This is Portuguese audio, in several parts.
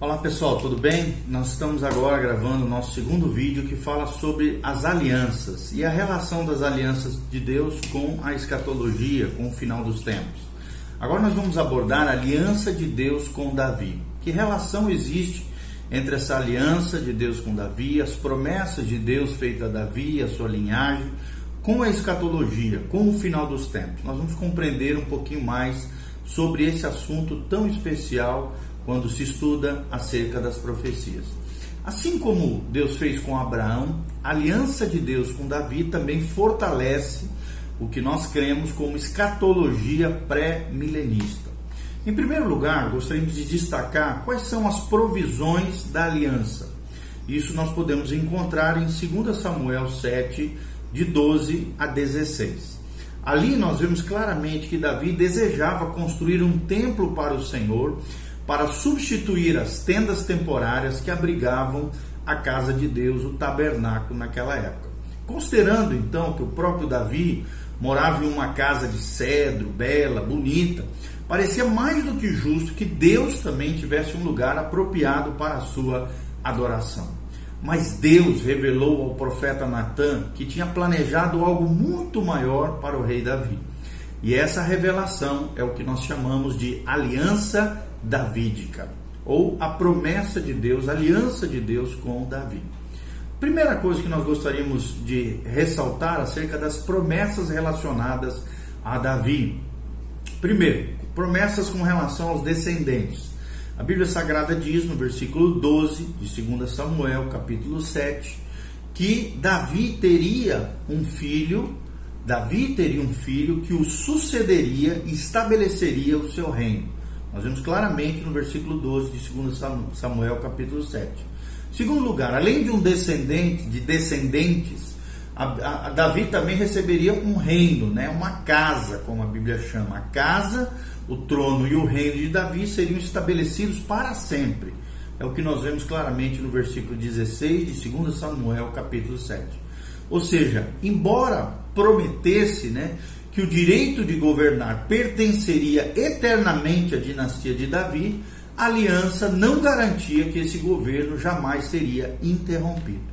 Olá pessoal, tudo bem? Nós estamos agora gravando o nosso segundo vídeo que fala sobre as alianças e a relação das alianças de Deus com a escatologia, com o final dos tempos. Agora nós vamos abordar a aliança de Deus com Davi. Que relação existe entre essa aliança de Deus com Davi, as promessas de Deus feitas a Davi, a sua linhagem, com a escatologia, com o final dos tempos? Nós vamos compreender um pouquinho mais sobre esse assunto tão especial quando se estuda acerca das profecias. Assim como Deus fez com Abraão, a aliança de Deus com Davi também fortalece o que nós cremos como escatologia pré-milenista. Em primeiro lugar, gostaríamos de destacar quais são as provisões da aliança. Isso nós podemos encontrar em 2 Samuel 7, de 12 a 16. Ali nós vemos claramente que Davi desejava construir um templo para o Senhor para substituir as tendas temporárias que abrigavam a casa de Deus, o tabernáculo naquela época. Considerando então que o próprio Davi morava em uma casa de cedro, bela, bonita, parecia mais do que justo que Deus também tivesse um lugar apropriado para a sua adoração. Mas Deus revelou ao profeta Natan que tinha planejado algo muito maior para o rei Davi. E essa revelação é o que nós chamamos de aliança davídica, ou a promessa de Deus, aliança de Deus com Davi. Primeira coisa que nós gostaríamos de ressaltar acerca das promessas relacionadas a Davi. Primeiro, promessas com relação aos descendentes. A Bíblia Sagrada diz no versículo 12 de 2 Samuel, capítulo 7, que Davi teria um filho, Davi teria um filho que o sucederia e estabeleceria o seu reino. Nós vemos claramente no versículo 12 de 2 Samuel, capítulo 7. Segundo lugar, além de um descendente, de descendentes, a, a, a Davi também receberia um reino, né? uma casa, como a Bíblia chama. A casa, o trono e o reino de Davi seriam estabelecidos para sempre. É o que nós vemos claramente no versículo 16 de 2 Samuel, capítulo 7. Ou seja, embora prometesse né, que o direito de governar pertenceria eternamente à dinastia de Davi, a aliança não garantia que esse governo jamais seria interrompido.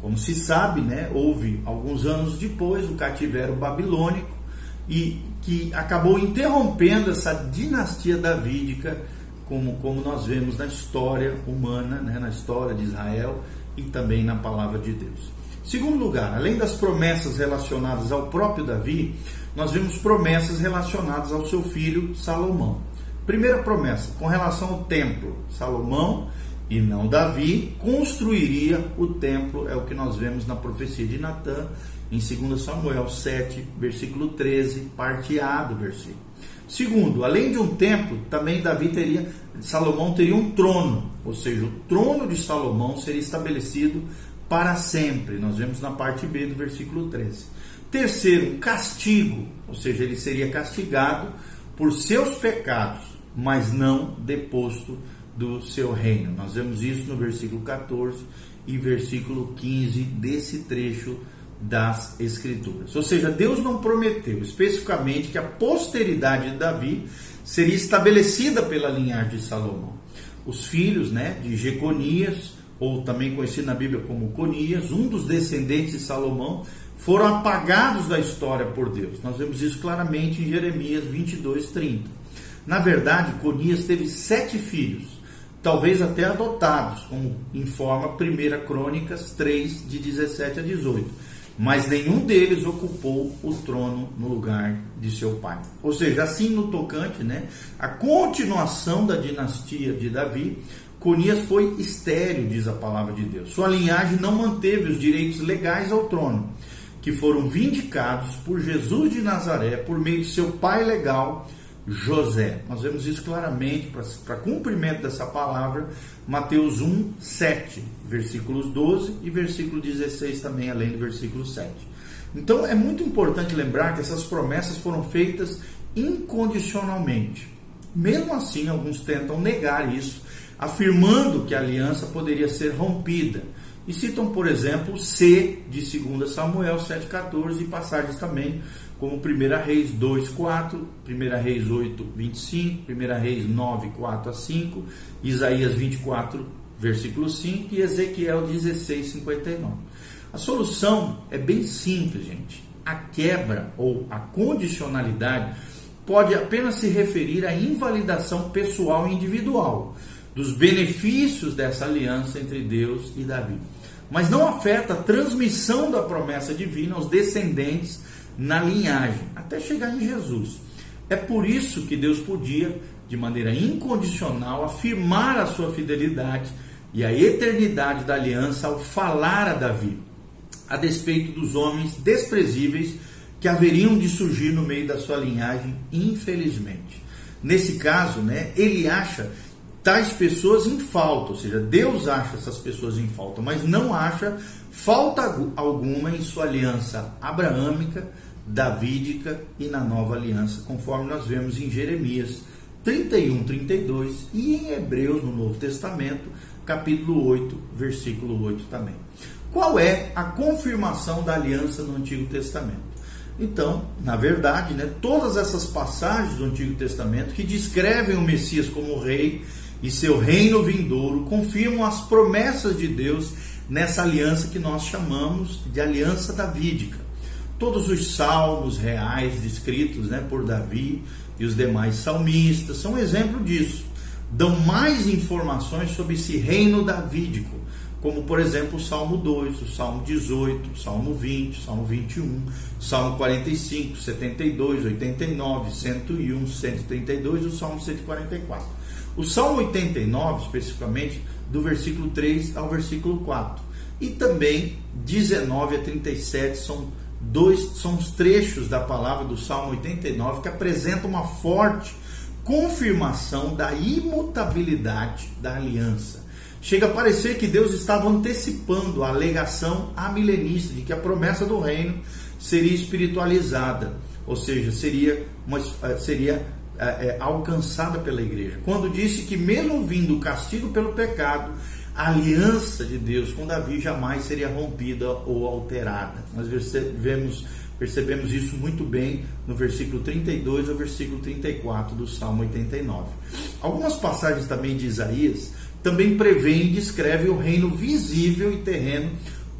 Como se sabe, né, houve alguns anos depois o cativeiro babilônico e que acabou interrompendo essa dinastia davídica, como, como nós vemos na história humana, né, na história de Israel e também na palavra de Deus. Segundo lugar, além das promessas relacionadas ao próprio Davi, nós vemos promessas relacionadas ao seu filho Salomão. Primeira promessa, com relação ao templo, Salomão e não Davi construiria o templo, é o que nós vemos na profecia de Natã, em 2 Samuel 7, versículo 13, parte A do versículo. Segundo, além de um templo, também Davi teria, Salomão teria um trono, ou seja, o trono de Salomão seria estabelecido para sempre. Nós vemos na parte B do versículo 13. Terceiro, castigo, ou seja, ele seria castigado por seus pecados, mas não deposto do seu reino. Nós vemos isso no versículo 14 e versículo 15 desse trecho das Escrituras. Ou seja, Deus não prometeu especificamente que a posteridade de Davi seria estabelecida pela linhagem de Salomão. Os filhos né, de Jeconias, ou também conhecido na Bíblia como Conias, um dos descendentes de Salomão, foram apagados da história por Deus. Nós vemos isso claramente em Jeremias 22, 30. Na verdade, Conias teve sete filhos, talvez até adotados, como informa 1 Crônicas 3, de 17 a 18. Mas nenhum deles ocupou o trono no lugar de seu pai. Ou seja, assim no tocante, né, a continuação da dinastia de Davi, Conias foi estéreo, diz a palavra de Deus. Sua linhagem não manteve os direitos legais ao trono, que foram vindicados por Jesus de Nazaré por meio de seu pai legal, José. Nós vemos isso claramente para cumprimento dessa palavra, Mateus 1, 7, versículos 12 e versículo 16 também, além do versículo 7. Então é muito importante lembrar que essas promessas foram feitas incondicionalmente. Mesmo assim, alguns tentam negar isso afirmando que a aliança poderia ser rompida. E citam, por exemplo, C de 2 Samuel 7,14 e passagens também como 1 Reis 2, 4, 1 Reis 8, 25, 1 Reis 9, 4 a 5, Isaías 24, versículo 5 e Ezequiel 16, 59. A solução é bem simples, gente. A quebra ou a condicionalidade pode apenas se referir à invalidação pessoal e individual dos benefícios dessa aliança entre Deus e Davi, mas não afeta a transmissão da promessa divina aos descendentes na linhagem, até chegar em Jesus. É por isso que Deus podia, de maneira incondicional, afirmar a sua fidelidade e a eternidade da aliança ao falar a Davi, a despeito dos homens desprezíveis que haveriam de surgir no meio da sua linhagem, infelizmente. Nesse caso, né, ele acha tais pessoas em falta, ou seja, Deus acha essas pessoas em falta, mas não acha falta alguma em sua aliança abraâmica, davídica e na nova aliança, conforme nós vemos em Jeremias 31, 32 e em Hebreus no Novo Testamento, capítulo 8, versículo 8 também. Qual é a confirmação da aliança no Antigo Testamento? Então, na verdade, né, todas essas passagens do Antigo Testamento que descrevem o Messias como rei e seu reino vindouro confirmam as promessas de Deus nessa aliança que nós chamamos de aliança davídica. Todos os salmos reais descritos né, por Davi e os demais salmistas são exemplo disso. Dão mais informações sobre esse reino davídico, como por exemplo o Salmo 2, o Salmo 18, o Salmo 20, o Salmo 21, o Salmo 45, 72, 89, 101, 132 e o Salmo 144. O Salmo 89, especificamente, do versículo 3 ao versículo 4. E também 19 a 37 são dois são os trechos da palavra do Salmo 89 que apresentam uma forte confirmação da imutabilidade da aliança. Chega a parecer que Deus estava antecipando a alegação amilenista de que a promessa do reino seria espiritualizada, ou seja, seria, uma, seria é, é, alcançada pela igreja. Quando disse que, mesmo vindo o castigo pelo pecado, a aliança de Deus com Davi jamais seria rompida ou alterada. Nós percebemos, percebemos isso muito bem no versículo 32 ao versículo 34 do Salmo 89. Algumas passagens também de Isaías também prevêem e descrevem o reino visível e terreno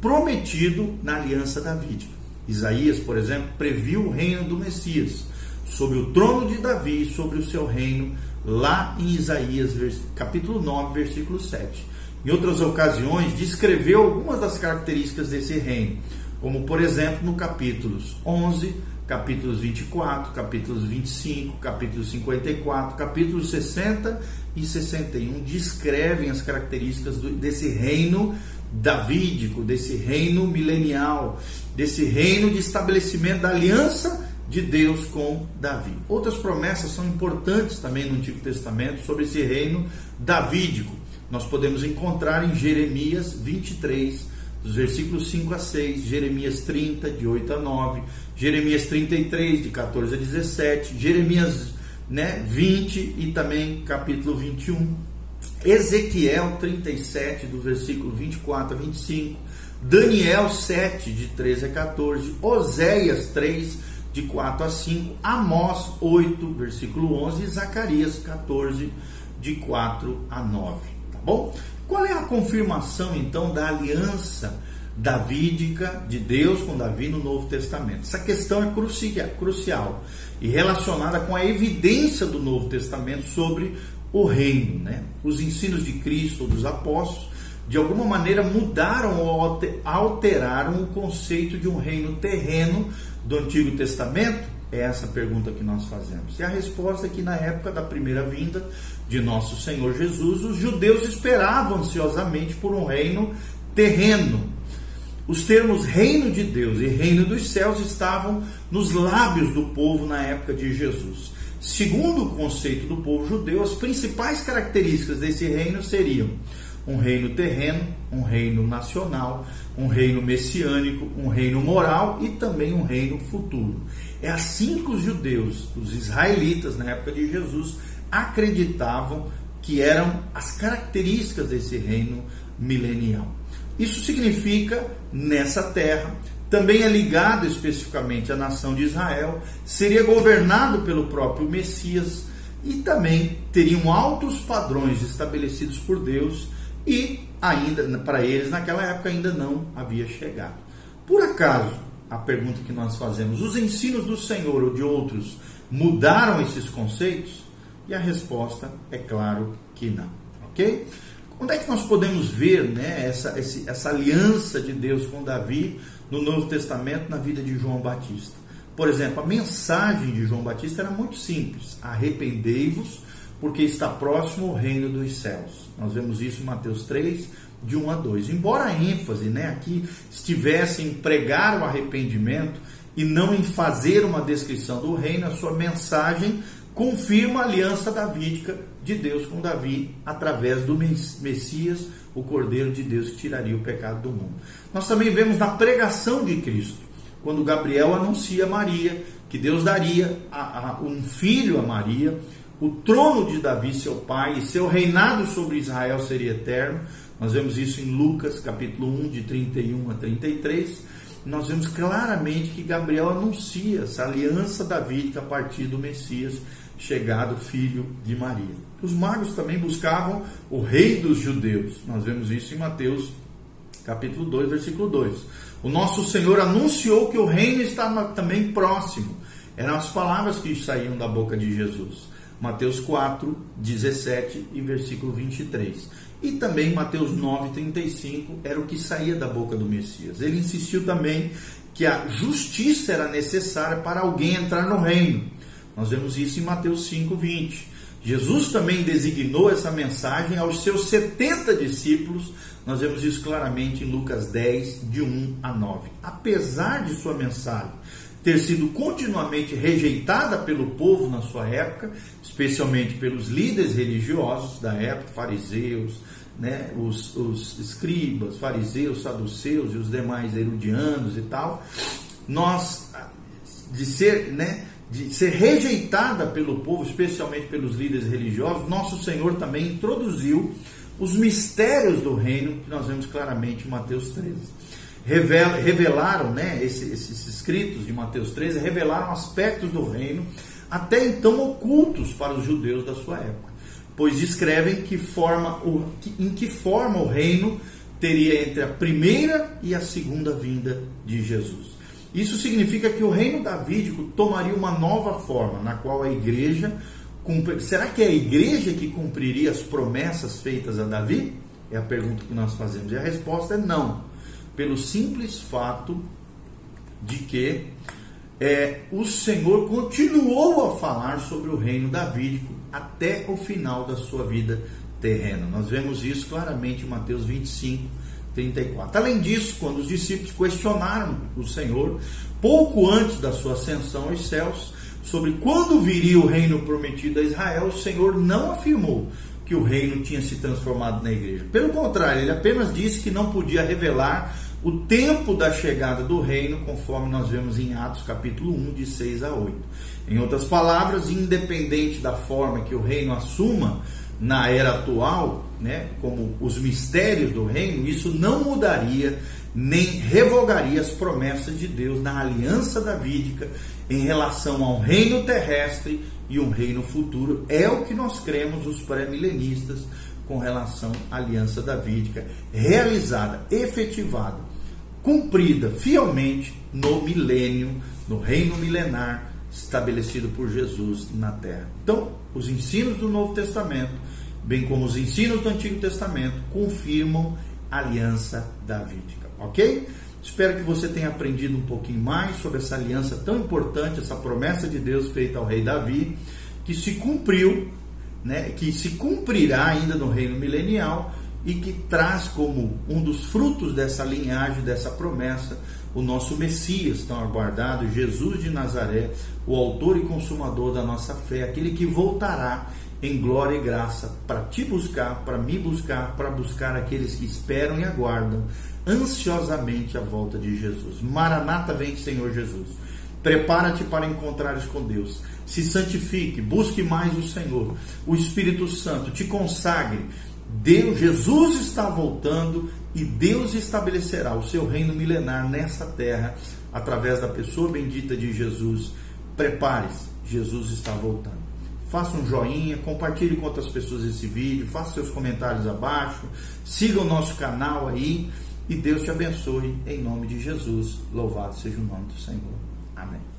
prometido na aliança davídica. Isaías, por exemplo, previu o reino do Messias sobre o trono de Davi e sobre o seu reino, lá em Isaías capítulo 9, versículo 7. Em outras ocasiões, descreveu algumas das características desse reino, como por exemplo no capítulos 11, capítulos 24, capítulos 25, capítulos 54, capítulos 60 e 61 descrevem as características desse reino davídico, desse reino milenial, desse reino de estabelecimento da aliança de Deus com Davi. Outras promessas são importantes também no Antigo Testamento sobre esse reino davídico. Nós podemos encontrar em Jeremias 23, dos versículos 5 a 6, Jeremias 30, de 8 a 9, Jeremias 33, de 14 a 17, Jeremias né, 20 e também capítulo 21, Ezequiel 37, do versículo 24 a 25, Daniel 7, de 13 a 14, Oséias 3, de 4 a 5, Amós 8, versículo 11 e Zacarias 14, de 4 a 9. Tá bom? Qual é a confirmação então da aliança davídica de Deus com Davi no Novo Testamento? Essa questão é crucial e relacionada com a evidência do Novo Testamento sobre o reino, né? Os ensinos de Cristo, dos apóstolos, de alguma maneira mudaram ou alteraram o conceito de um reino terreno do Antigo Testamento? É essa pergunta que nós fazemos. E a resposta é que na época da primeira vinda de nosso Senhor Jesus, os judeus esperavam ansiosamente por um reino terreno. Os termos reino de Deus e reino dos céus estavam nos lábios do povo na época de Jesus. Segundo o conceito do povo judeu, as principais características desse reino seriam um reino terreno, um reino nacional, um reino messiânico, um reino moral e também um reino futuro. É assim que os judeus, os israelitas na época de Jesus, acreditavam que eram as características desse reino milenial. Isso significa nessa terra, também é ligado especificamente à nação de Israel, seria governado pelo próprio Messias e também teriam altos padrões estabelecidos por Deus e ainda para eles naquela época ainda não havia chegado. Por acaso, a pergunta que nós fazemos, os ensinos do Senhor ou de outros mudaram esses conceitos? E a resposta é claro que não, ok? Onde é que nós podemos ver né, essa, essa aliança de Deus com Davi no Novo Testamento na vida de João Batista? Por exemplo, a mensagem de João Batista era muito simples: arrependei-vos, porque está próximo o reino dos céus. Nós vemos isso em Mateus 3, de 1 a 2. Embora a ênfase né, aqui estivesse em pregar o arrependimento e não em fazer uma descrição do reino, a sua mensagem confirma a aliança davídica de Deus com Davi através do Messias, o Cordeiro de Deus que tiraria o pecado do mundo. Nós também vemos na pregação de Cristo, quando Gabriel anuncia a Maria que Deus daria a, a, um filho a Maria, o trono de Davi, seu pai, e seu reinado sobre Israel seria eterno. Nós vemos isso em Lucas, capítulo 1, de 31 a 33. Nós vemos claramente que Gabriel anuncia essa aliança davídica a partir do Messias, chegado filho de Maria. Os magos também buscavam o rei dos judeus. Nós vemos isso em Mateus capítulo 2, versículo 2. O nosso Senhor anunciou que o reino estava também próximo. Eram as palavras que saíam da boca de Jesus. Mateus 4, 17 e versículo 23. E também Mateus 9, 35 era o que saía da boca do Messias. Ele insistiu também que a justiça era necessária para alguém entrar no reino. Nós vemos isso em Mateus 5, 20. Jesus também designou essa mensagem aos seus 70 discípulos. Nós vemos isso claramente em Lucas 10, de 1 a 9. Apesar de sua mensagem ter sido continuamente rejeitada pelo povo na sua época, especialmente pelos líderes religiosos da época, fariseus, né, os, os escribas, fariseus, saduceus e os demais erudianos e tal, nós de ser, né, de ser rejeitada pelo povo, especialmente pelos líderes religiosos, nosso Senhor também introduziu os mistérios do reino, que nós vemos claramente em Mateus 13 revelaram, né, esses, esses escritos de Mateus 13, revelaram aspectos do reino até então ocultos para os judeus da sua época, pois descrevem que forma o, em que forma o reino teria entre a primeira e a segunda vinda de Jesus. Isso significa que o reino davídico tomaria uma nova forma, na qual a igreja cumpre... será que é a igreja que cumpriria as promessas feitas a Davi? É a pergunta que nós fazemos. E a resposta é não pelo simples fato de que é, o Senhor continuou a falar sobre o reino davídico até o final da sua vida terrena. Nós vemos isso claramente em Mateus 25, 34. Além disso, quando os discípulos questionaram o Senhor, pouco antes da sua ascensão aos céus, sobre quando viria o reino prometido a Israel, o Senhor não afirmou que o reino tinha se transformado na igreja. Pelo contrário, ele apenas disse que não podia revelar o tempo da chegada do reino, conforme nós vemos em Atos capítulo 1, de 6 a 8. Em outras palavras, independente da forma que o reino assuma na era atual, né, como os mistérios do reino, isso não mudaria nem revogaria as promessas de Deus na aliança davídica em relação a um reino terrestre e um reino futuro. É o que nós cremos, os pré-milenistas, com relação à aliança davídica, realizada, efetivada cumprida fielmente no milênio, no reino milenar estabelecido por Jesus na terra. Então, os ensinos do Novo Testamento, bem como os ensinos do Antigo Testamento, confirmam a aliança davídica, ok? Espero que você tenha aprendido um pouquinho mais sobre essa aliança tão importante, essa promessa de Deus feita ao rei Davi, que se cumpriu, né, que se cumprirá ainda no reino milenial e que traz como um dos frutos dessa linhagem, dessa promessa, o nosso Messias tão aguardado, Jesus de Nazaré, o autor e consumador da nossa fé, aquele que voltará em glória e graça para te buscar, para me buscar, para buscar aqueles que esperam e aguardam ansiosamente a volta de Jesus. Maranata vem, Senhor Jesus. Prepara-te para encontrares com Deus. Se santifique, busque mais o Senhor. O Espírito Santo te consagre Deus, Jesus está voltando e Deus estabelecerá o seu reino milenar nessa terra através da pessoa bendita de Jesus. Prepare-se, Jesus está voltando. Faça um joinha, compartilhe com outras pessoas esse vídeo, faça seus comentários abaixo, siga o nosso canal aí e Deus te abençoe em nome de Jesus. Louvado seja o nome do Senhor. Amém.